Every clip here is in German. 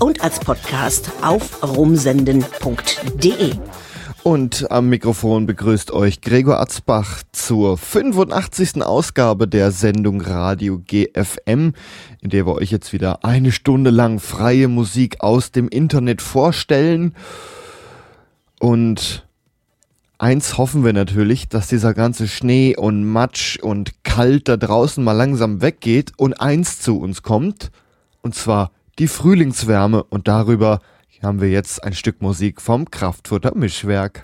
und als Podcast auf rumsenden.de. Und am Mikrofon begrüßt euch Gregor Atzbach zur 85. Ausgabe der Sendung Radio GFM, in der wir euch jetzt wieder eine Stunde lang freie Musik aus dem Internet vorstellen. Und eins hoffen wir natürlich, dass dieser ganze Schnee und Matsch und Kalt da draußen mal langsam weggeht und eins zu uns kommt, und zwar die Frühlingswärme und darüber haben wir jetzt ein Stück Musik vom Kraftfutter Mischwerk.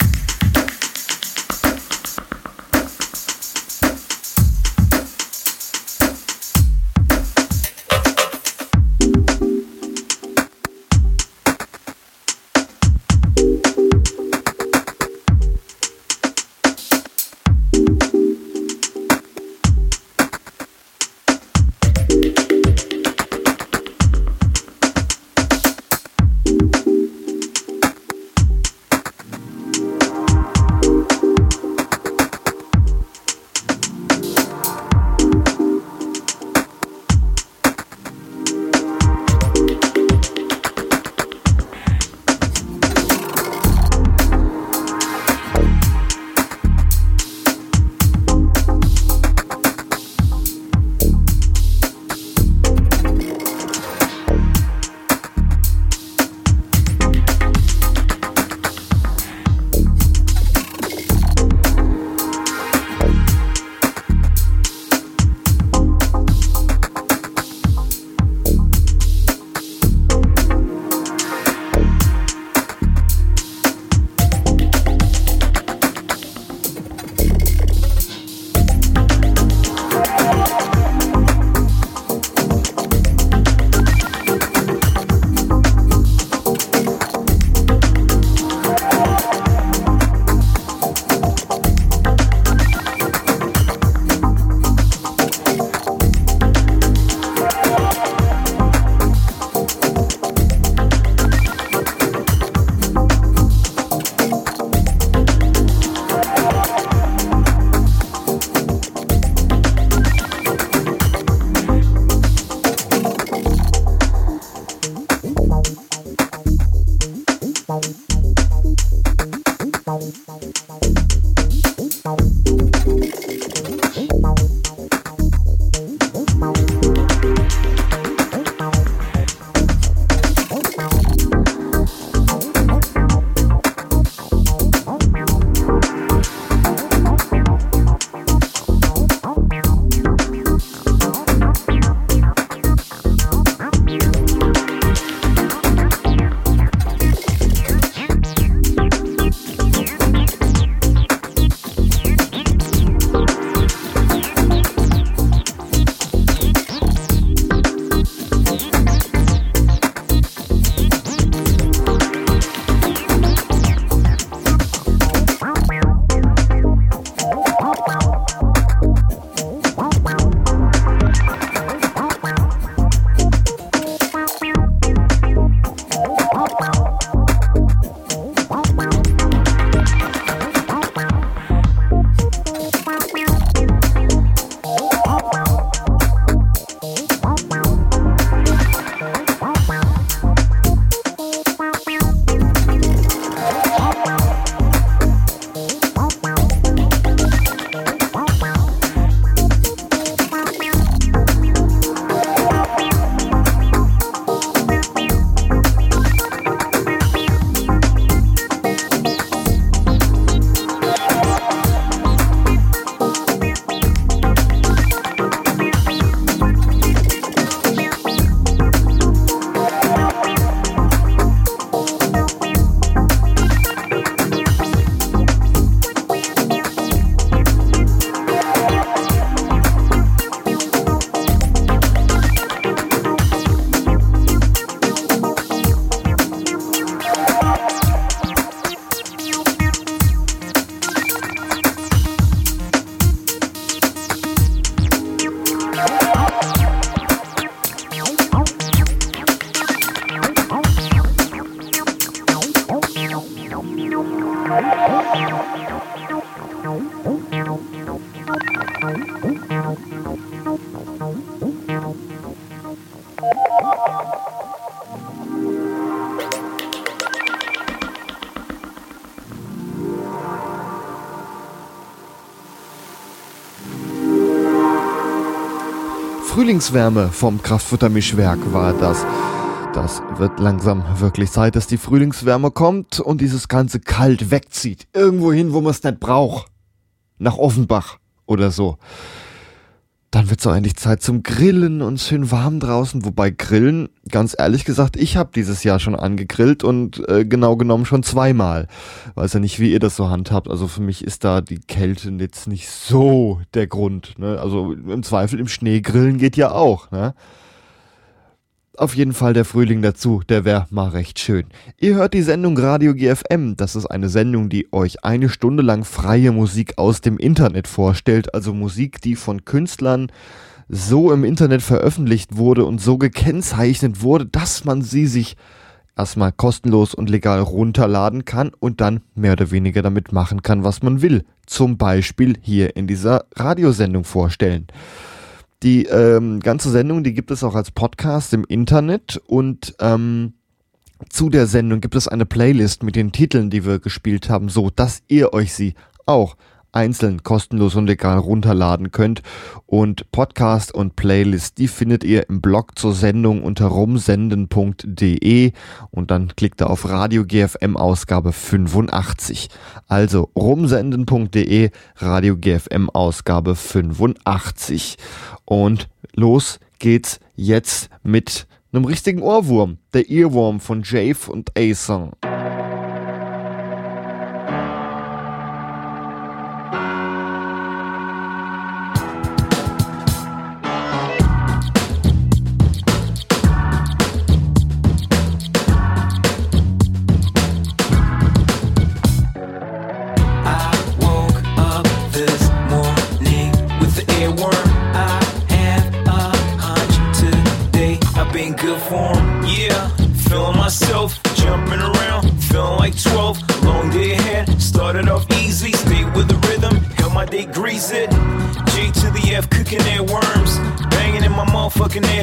Frühlingswärme vom Kraftfuttermischwerk war das. Das wird langsam wirklich Zeit, dass die Frühlingswärme kommt und dieses ganze Kalt wegzieht. Irgendwo hin, wo man es nicht braucht. Nach Offenbach oder so. Dann wird es auch endlich Zeit zum Grillen und schön warm draußen. Wobei Grillen, ganz ehrlich gesagt, ich habe dieses Jahr schon angegrillt und äh, genau genommen schon zweimal. Weiß ja nicht, wie ihr das so handhabt. Also für mich ist da die Kälte jetzt nicht so der Grund. Ne? Also im Zweifel im Schnee grillen geht ja auch. Ne? Auf jeden Fall der Frühling dazu, der wäre mal recht schön. Ihr hört die Sendung Radio GFM. Das ist eine Sendung, die euch eine Stunde lang freie Musik aus dem Internet vorstellt, also Musik, die von Künstlern so im Internet veröffentlicht wurde und so gekennzeichnet wurde, dass man sie sich erstmal kostenlos und legal runterladen kann und dann mehr oder weniger damit machen kann, was man will. Zum Beispiel hier in dieser Radiosendung vorstellen. Die ähm, ganze Sendung, die gibt es auch als Podcast im Internet und ähm, zu der Sendung gibt es eine Playlist mit den Titeln, die wir gespielt haben, so dass ihr euch sie auch einzeln kostenlos und legal runterladen könnt. Und Podcast und Playlist, die findet ihr im Blog zur Sendung unter rumsenden.de und dann klickt ihr auf Radio GFM Ausgabe 85. Also rumsenden.de, Radio GFM Ausgabe 85. Und los geht's jetzt mit einem richtigen Ohrwurm. Der Earworm von Jave und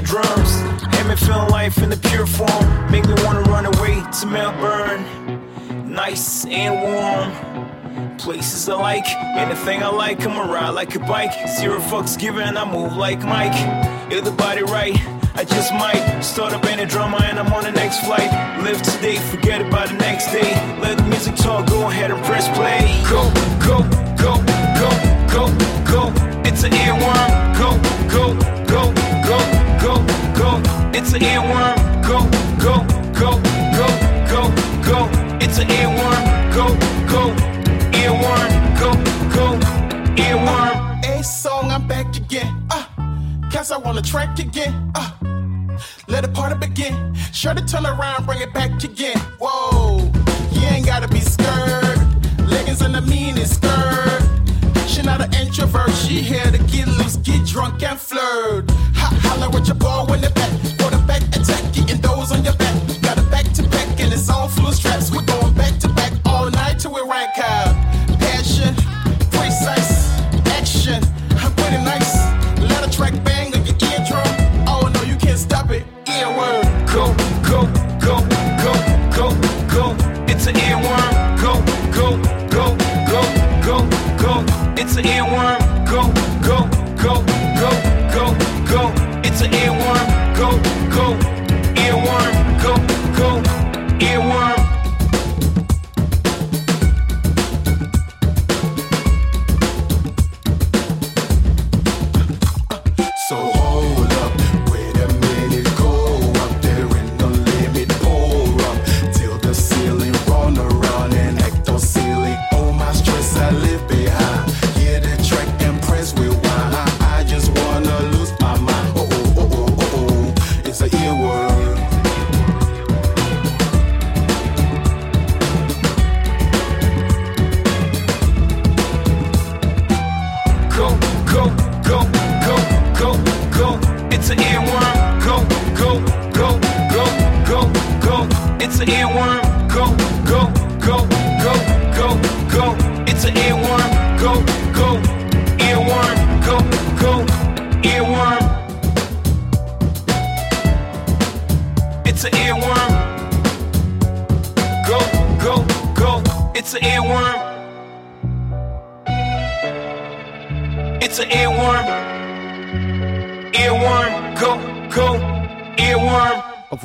Ason. Anything I like, I'ma ride like a bike. Zero fucks given, I move like Mike. If the body right, I just might start up any drama and I'm on the next flight. Live today, forget about the next day. Let the music talk, go ahead and press play. Go, go, go, go, go, go. It's an earworm. Go, go. It's an earworm. Go, go, go, go, go, go. It's an earworm. Go, go, earworm. Go, go, earworm. A song, I'm back again. Uh, cause I wanna track again. Uh, let the party begin. Sure to turn around, bring it back again. Whoa, you ain't gotta be scared. Leggings and the meanest skirt. She not an introvert, she here to get loose, get drunk and flirt. Ha holla with your boy when the back, for the back attack, getting those on your back. Got a back to back and it's all full of straps. We It's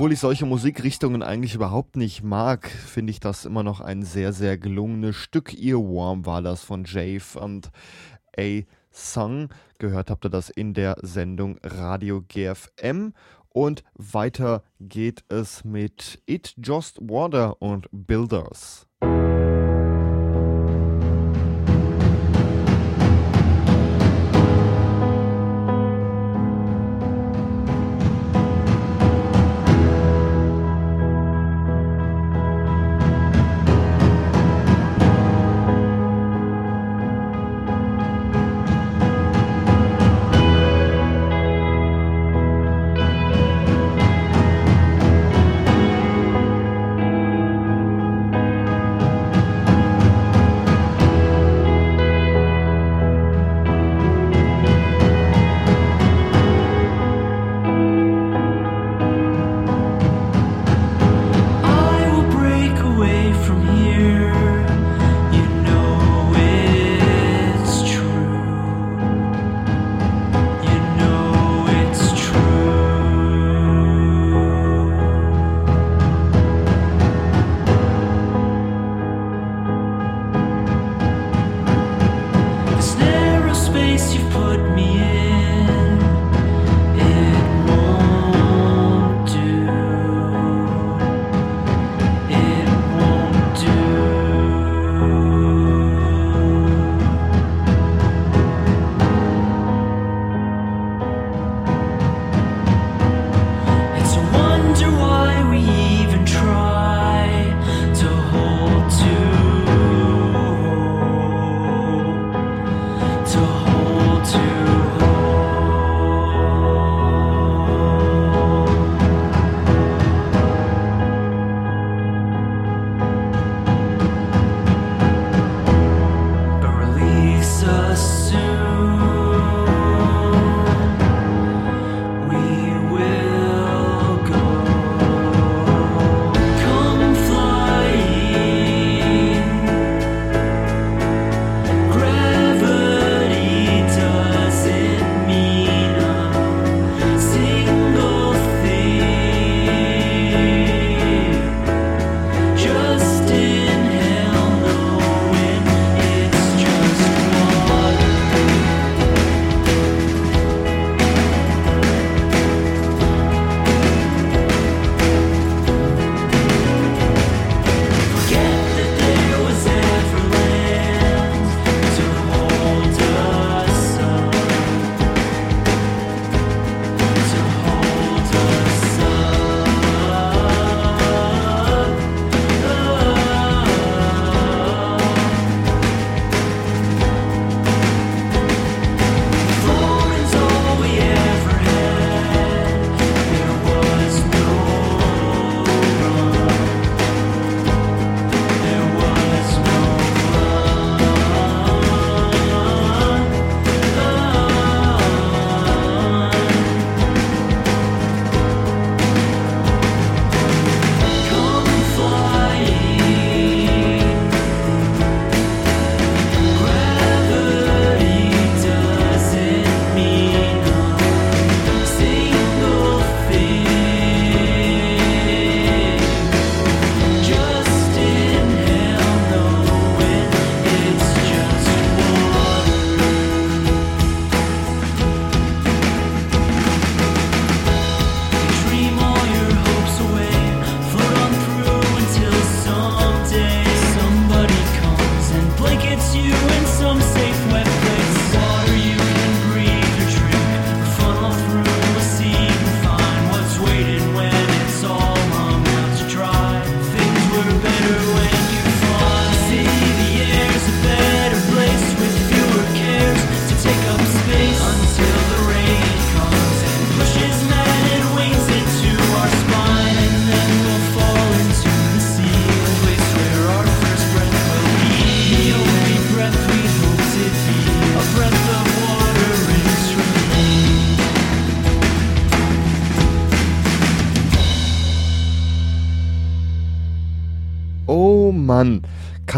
Obwohl ich solche Musikrichtungen eigentlich überhaupt nicht mag, finde ich das immer noch ein sehr, sehr gelungenes Stück. Earworm war das von Jave und A. Sung. Gehört habt ihr das in der Sendung Radio GFM. Und weiter geht es mit It Just Water und Builders.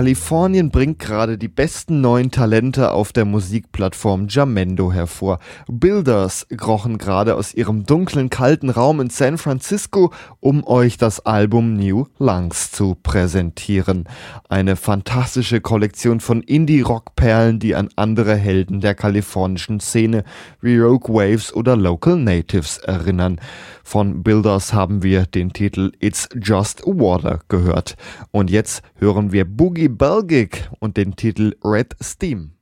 Kalifornien bringt gerade die besten neuen Talente auf der Musikplattform Jamendo hervor. Builders krochen gerade aus ihrem dunklen, kalten Raum in San Francisco, um euch das Album New Lungs zu präsentieren. Eine fantastische Kollektion von Indie-Rock-Perlen, die an andere Helden der kalifornischen Szene wie Rogue Waves oder Local Natives erinnern. Von Builders haben wir den Titel It's Just Water gehört. Und jetzt hören wir Boogie Belgic und den Titel Red Steam.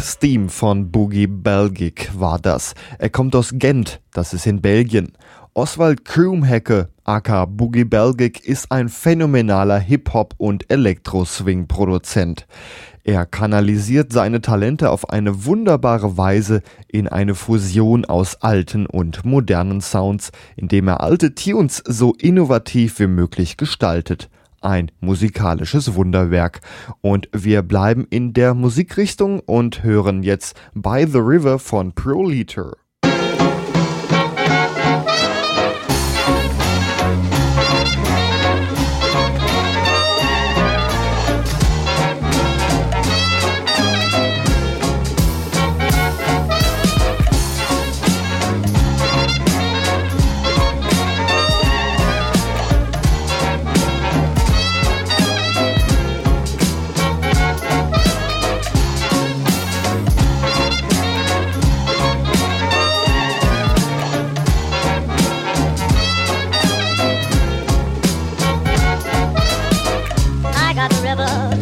Steam von Boogie Belgic war das. Er kommt aus Gent, das ist in Belgien. Oswald Krumhecke, aka Boogie Belgic, ist ein phänomenaler Hip-Hop- und Elektro-Swing-Produzent. Er kanalisiert seine Talente auf eine wunderbare Weise in eine Fusion aus alten und modernen Sounds, indem er alte Tunes so innovativ wie möglich gestaltet ein musikalisches Wunderwerk. Und wir bleiben in der Musikrichtung und hören jetzt By the River von Proliter. The River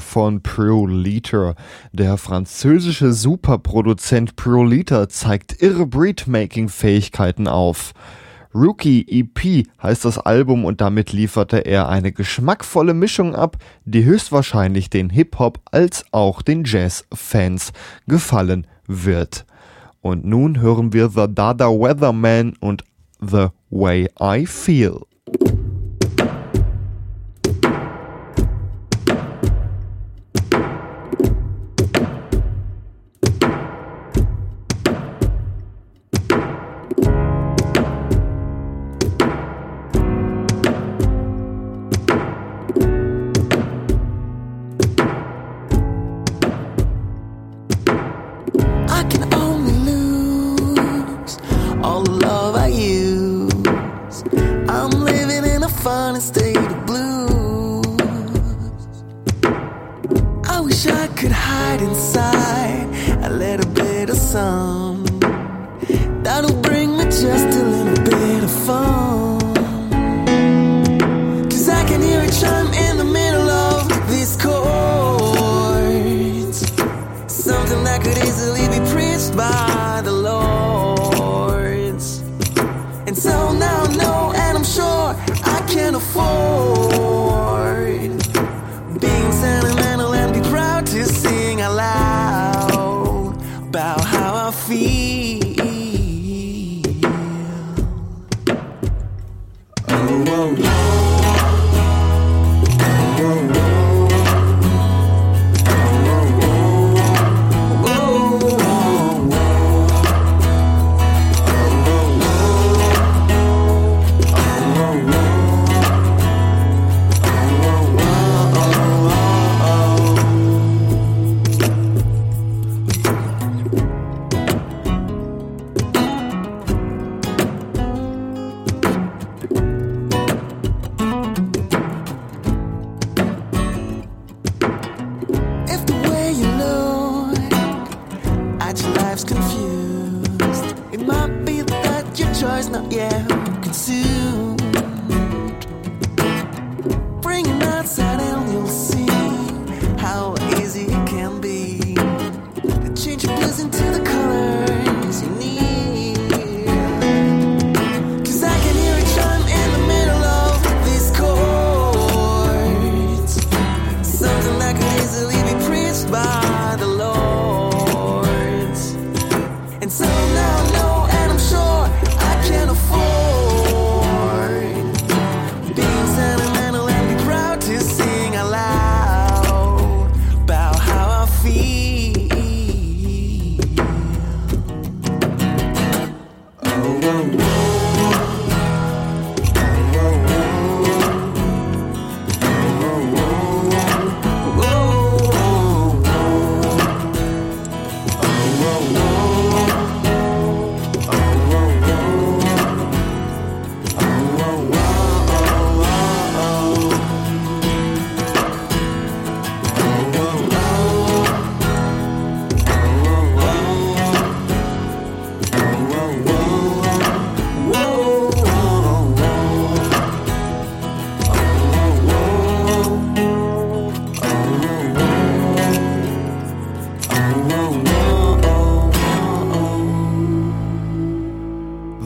von Proliter. Der französische Superproduzent Proliter zeigt irre Breedmaking-Fähigkeiten auf. Rookie EP heißt das Album und damit lieferte er eine geschmackvolle Mischung ab, die höchstwahrscheinlich den Hip-Hop als auch den Jazz-Fans gefallen wird. Und nun hören wir The Dada Weatherman und The Way I Feel.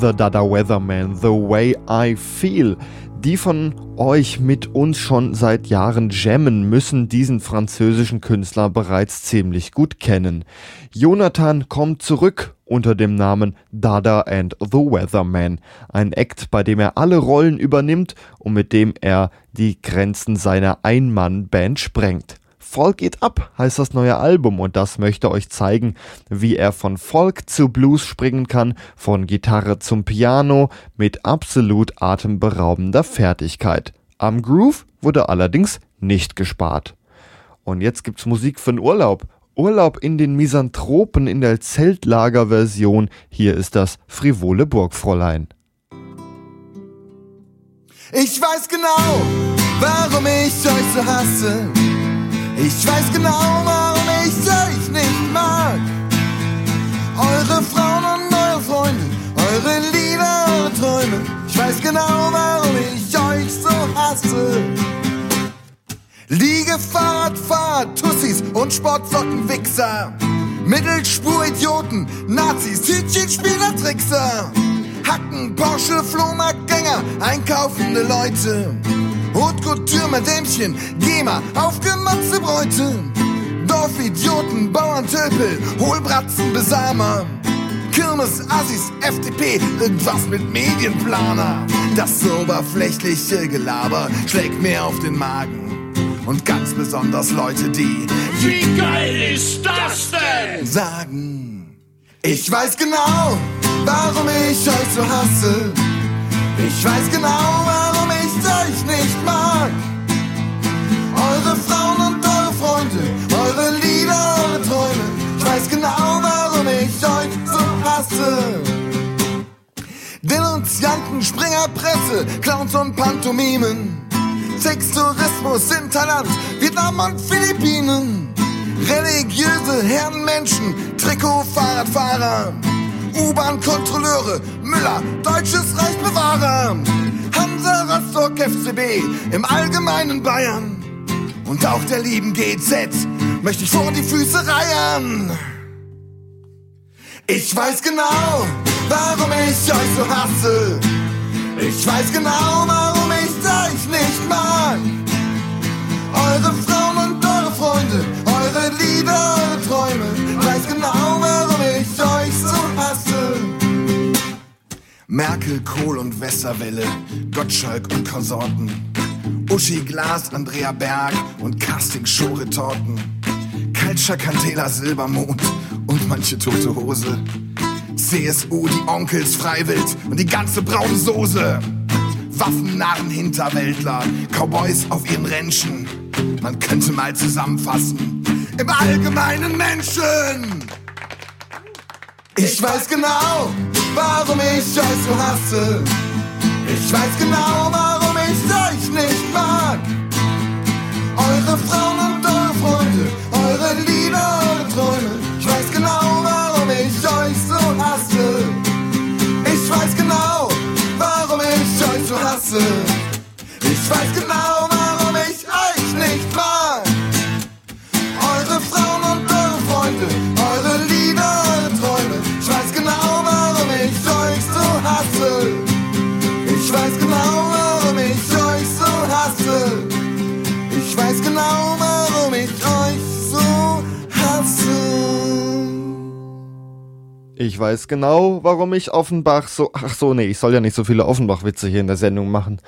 The Dada Weatherman, The Way I Feel. Die von euch mit uns schon seit Jahren jammen, müssen diesen französischen Künstler bereits ziemlich gut kennen. Jonathan kommt zurück unter dem Namen Dada and the Weatherman, ein Act, bei dem er alle Rollen übernimmt und mit dem er die Grenzen seiner Ein-Mann-Band sprengt. Folk geht ab heißt das neue Album und das möchte euch zeigen, wie er von Folk zu Blues springen kann, von Gitarre zum Piano mit absolut atemberaubender Fertigkeit. Am Groove wurde allerdings nicht gespart. Und jetzt gibt's Musik für den Urlaub. Urlaub in den Misanthropen in der Zeltlagerversion. Hier ist das frivole Burgfräulein. Ich weiß genau, warum ich euch so hasse. Ich weiß genau, warum ich euch nicht mag. Eure Frauen und eure Freunde, eure Lieder, eure Träume. Ich weiß genau, warum ich euch so hasse. Liege, Fahrradfahrer, Tussis und Sportsockenwichser. Mittelspur-Idioten, Nazis, Hütchenspieler, Trickser. Hacken, Porsche, Flohmarktgänger, einkaufende Leute. Couture, Madämchen, GEMA, aufgemotzte Bräute. Dorfidioten, Bauerntölpel, Hohlbratzen, Besamer. Kirmes, Assis, FDP, irgendwas mit Medienplaner. Das oberflächliche Gelaber schlägt mir auf den Magen. Und ganz besonders Leute, die Wie geil ist das denn? sagen. Ich weiß genau, warum ich euch so hasse. Ich weiß genau, warum nicht mag. Eure Frauen und eure Freunde, eure Lieder, eure Träume. Ich weiß genau, warum ich euch so hasse. Denunzianten, Springer, Presse, Clowns und Pantomimen. Sextourismus in Thailand, Vietnam und Philippinen. Religiöse Herrenmenschen, Trikot-Fahrradfahrer, U-Bahn-Kontrolleure, Müller, deutsches Reich bewahrer. Hansa Rostock FCB, im allgemeinen Bayern. Und auch der lieben GZ möchte ich vor die Füße reiern. Ich weiß genau, warum ich euch so hasse. Ich weiß genau, Merkel, Kohl und Westerwelle, Gottschalk und Konsorten. Uschi Glas, Andrea Berg und Casting-Show-Retorten. Kaltscher Candela Silbermond und manche tote Hose. CSU, die Onkels Freiwild und die ganze braune Soße. Waffennarren Hinterwäldler, Cowboys auf ihren Rentchen. Man könnte mal zusammenfassen, im allgemeinen Menschen. Ich weiß genau, warum ich euch so hasse. Ich weiß genau, warum ich euch nicht mag. Eure Frauen und eure Freunde, eure Lieder, eure Träume. Ich weiß genau, warum ich euch so hasse. Ich weiß genau, warum ich euch so hasse. Ich weiß genau, Ich weiß genau, warum ich Offenbach so. Ach so, nee, ich soll ja nicht so viele Offenbach-Witze hier in der Sendung machen.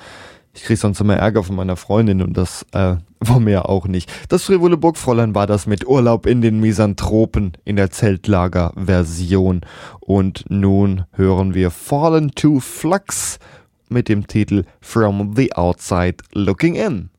Ich krieg sonst immer Ärger von meiner Freundin und das äh, war mir auch nicht. Das frivole Burgfräulein war das mit Urlaub in den Misanthropen in der Zeltlager-Version. Und nun hören wir Fallen to Flux mit dem Titel From the Outside Looking In.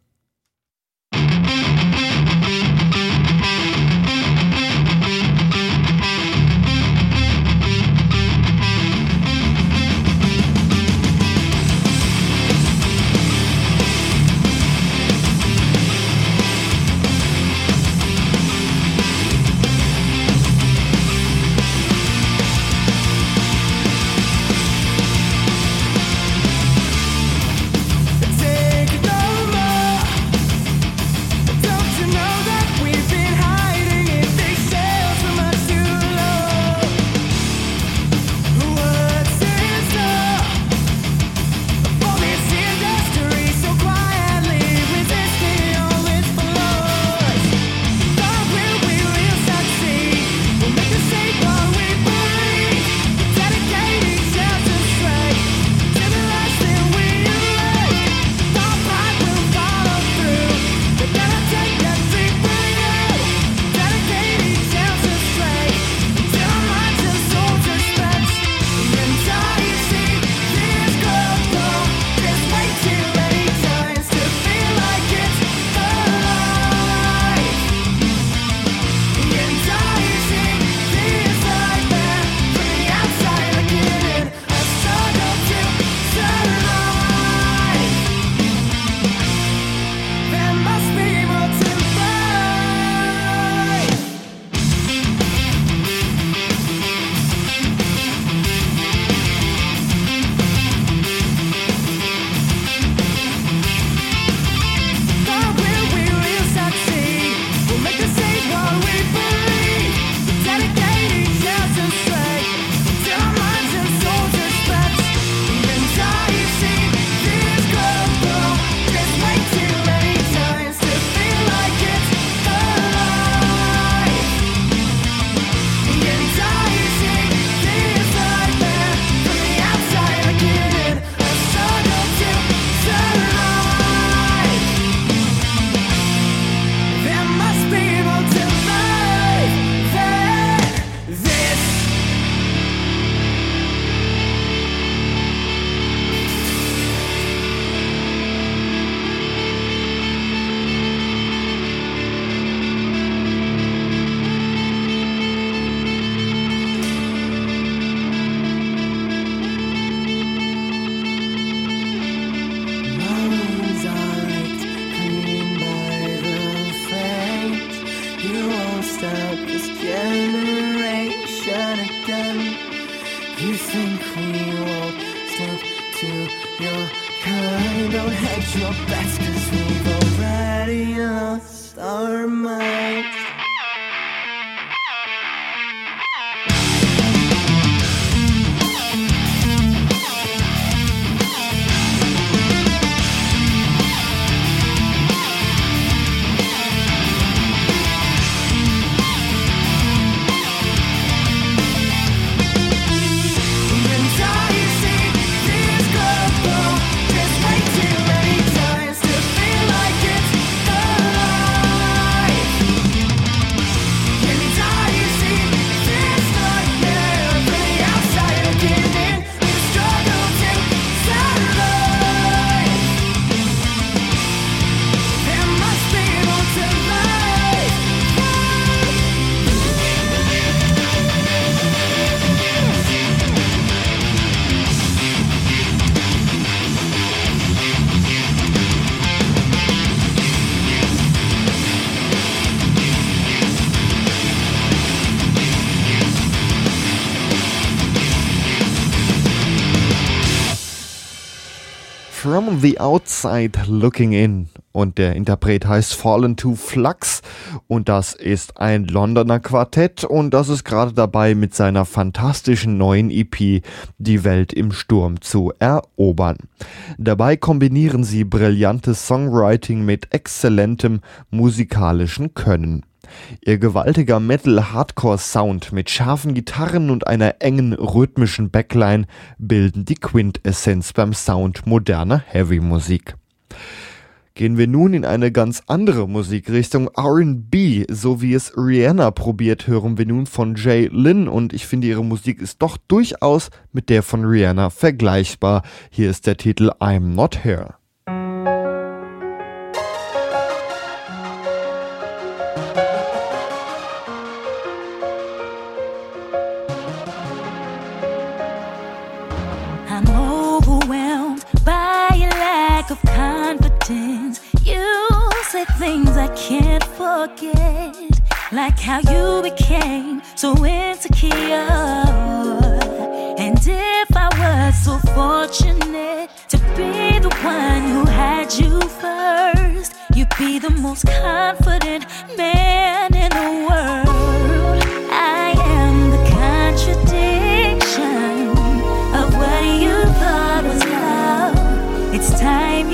The Outside Looking In. Und der Interpret heißt Fallen to Flux. Und das ist ein Londoner Quartett. Und das ist gerade dabei, mit seiner fantastischen neuen EP die Welt im Sturm zu erobern. Dabei kombinieren sie brillantes Songwriting mit exzellentem musikalischen Können. Ihr gewaltiger Metal-Hardcore-Sound mit scharfen Gitarren und einer engen rhythmischen Backline bilden die Quintessenz beim Sound moderner Heavy-Musik. Gehen wir nun in eine ganz andere Musikrichtung, RB, so wie es Rihanna probiert, hören wir nun von Jay Lynn und ich finde ihre Musik ist doch durchaus mit der von Rihanna vergleichbar. Hier ist der Titel I'm Not Here. Forget, like how you became so insecure. And if I was so fortunate to be the one who had you first, you'd be the most confident man in the world. I am the contradiction of what you thought was love. It's time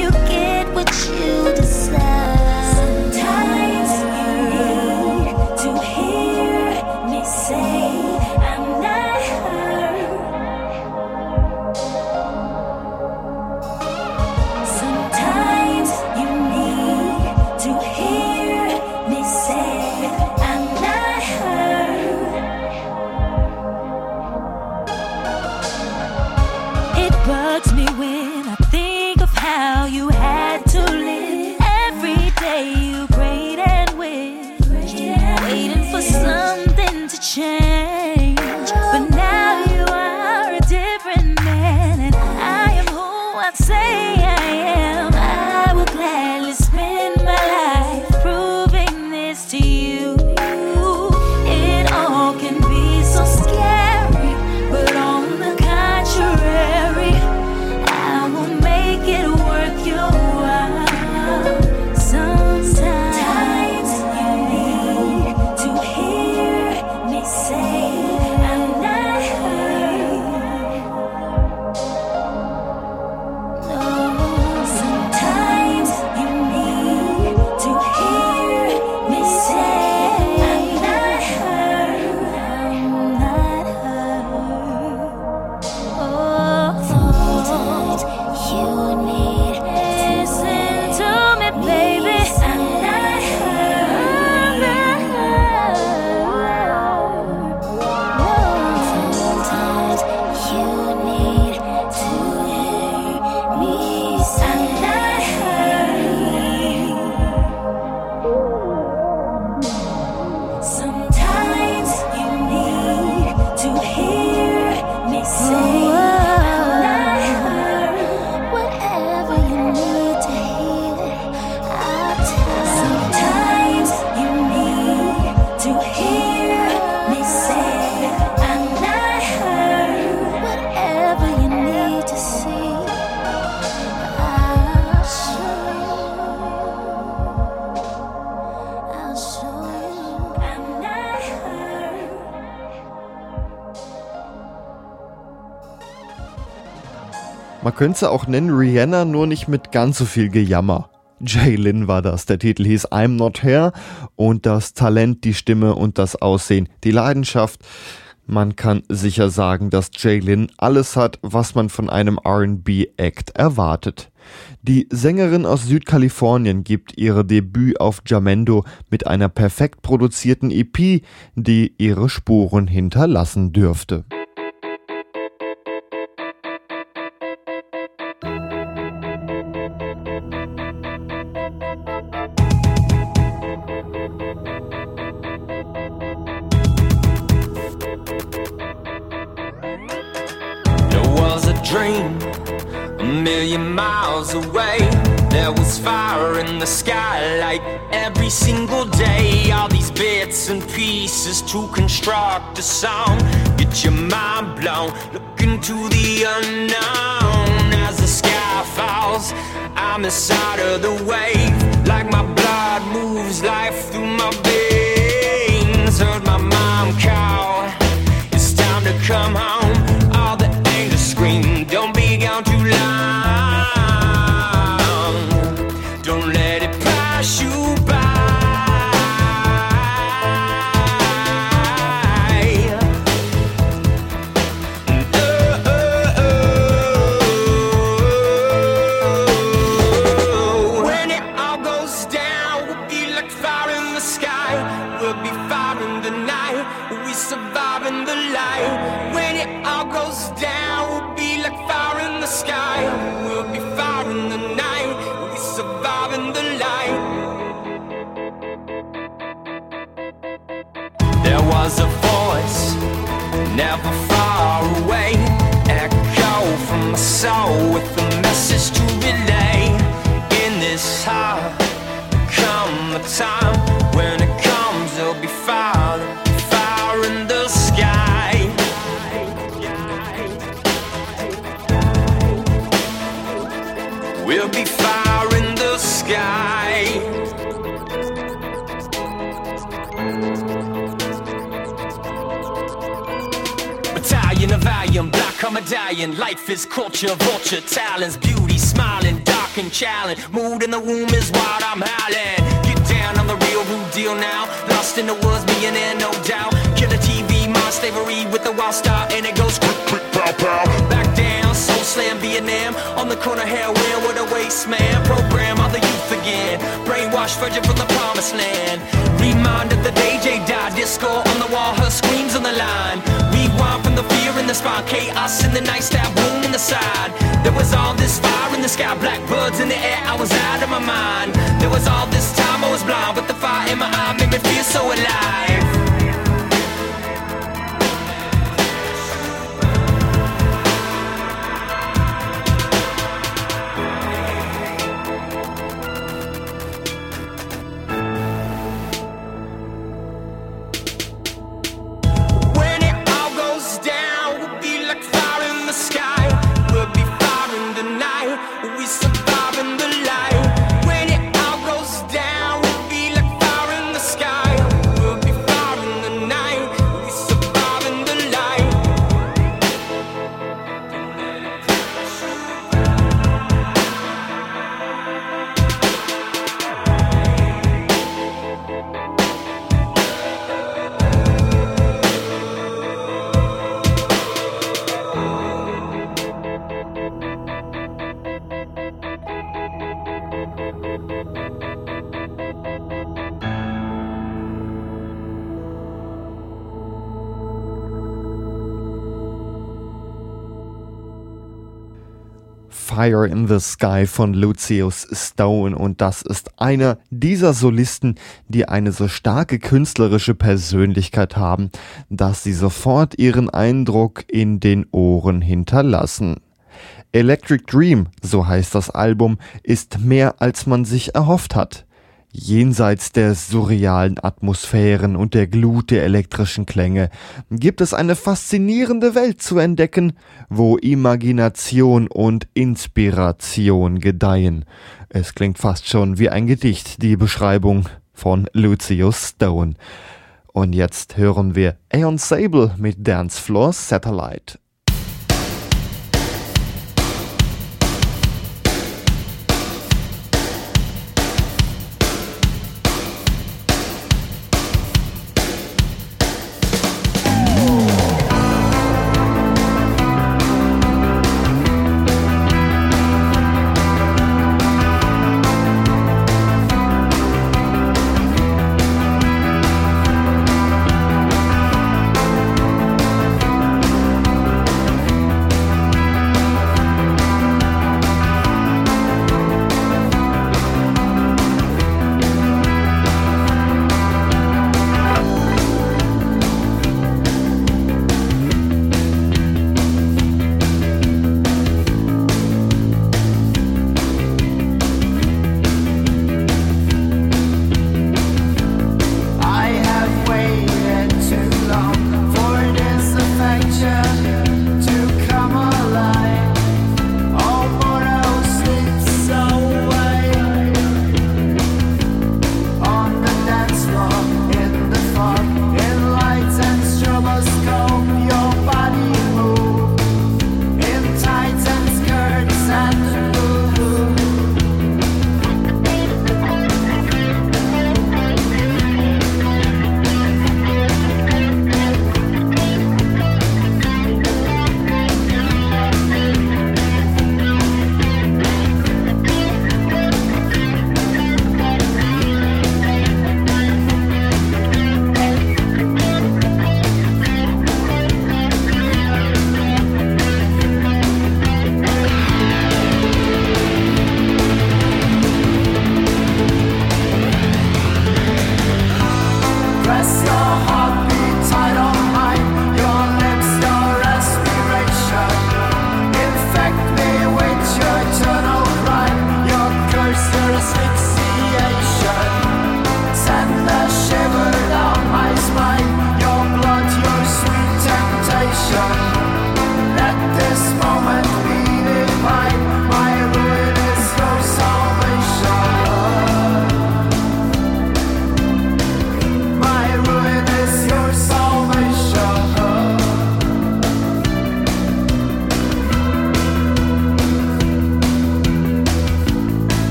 könnte sie auch nennen Rihanna, nur nicht mit ganz so viel Gejammer. Jaylin war das. Der Titel hieß I'm Not Here und das Talent, die Stimme und das Aussehen, die Leidenschaft. Man kann sicher sagen, dass Jaylin alles hat, was man von einem RB-Act erwartet. Die Sängerin aus Südkalifornien gibt ihre Debüt auf Jamendo mit einer perfekt produzierten EP, die ihre Spuren hinterlassen dürfte. Single day. All these bits and pieces to construct a song. Get your mind blown, look into the unknown. As the sky falls, I'm inside of the wave. Like my blood moves life through my veins. Heard my mom call, it's time to come home. Virgin from the promised land. Remind of the day J died. Disco on the wall, her screams on the line. Rewind from the fear in the spine. Chaos in the night, stab wound in the side. There was all this fire in the sky, blackbirds in the air. I was out of my mind. There was all this time I was blind, but the fire in my eye made me feel so alive. Fire in the Sky von Lucius Stone und das ist einer dieser Solisten, die eine so starke künstlerische Persönlichkeit haben, dass sie sofort ihren Eindruck in den Ohren hinterlassen. Electric Dream, so heißt das Album, ist mehr als man sich erhofft hat. Jenseits der surrealen Atmosphären und der Glut der elektrischen Klänge gibt es eine faszinierende Welt zu entdecken, wo Imagination und Inspiration gedeihen. Es klingt fast schon wie ein Gedicht, die Beschreibung von Lucius Stone. Und jetzt hören wir Aeon Sable mit Dance Floor Satellite.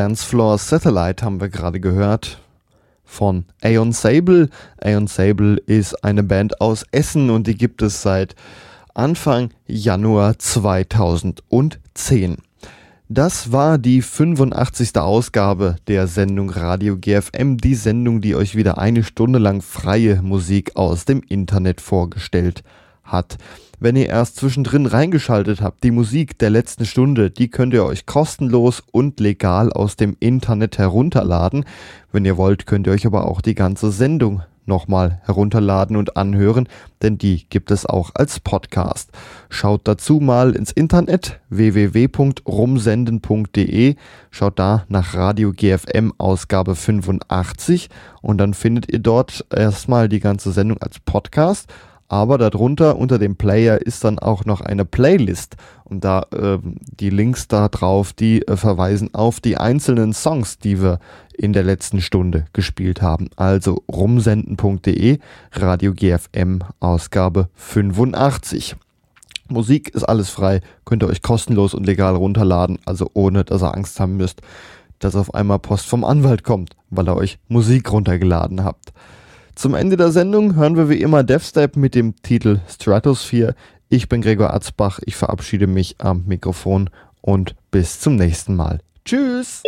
Dance Floor Satellite haben wir gerade gehört von Aeon Sable. Aeon Sable ist eine Band aus Essen und die gibt es seit Anfang Januar 2010. Das war die 85. Ausgabe der Sendung Radio GFM, die Sendung, die euch wieder eine Stunde lang freie Musik aus dem Internet vorgestellt hat. Wenn ihr erst zwischendrin reingeschaltet habt, die Musik der letzten Stunde, die könnt ihr euch kostenlos und legal aus dem Internet herunterladen. Wenn ihr wollt, könnt ihr euch aber auch die ganze Sendung nochmal herunterladen und anhören, denn die gibt es auch als Podcast. Schaut dazu mal ins Internet www.rumsenden.de, schaut da nach Radio GFM Ausgabe 85 und dann findet ihr dort erstmal die ganze Sendung als Podcast aber darunter unter dem Player ist dann auch noch eine Playlist und da äh, die Links da drauf, die äh, verweisen auf die einzelnen Songs, die wir in der letzten Stunde gespielt haben. Also rumsenden.de, Radio GFM Ausgabe 85. Musik ist alles frei, könnt ihr euch kostenlos und legal runterladen, also ohne dass ihr Angst haben müsst, dass auf einmal Post vom Anwalt kommt, weil ihr euch Musik runtergeladen habt. Zum Ende der Sendung hören wir wie immer DevStep mit dem Titel Stratosphere. Ich bin Gregor Arzbach, ich verabschiede mich am Mikrofon und bis zum nächsten Mal. Tschüss!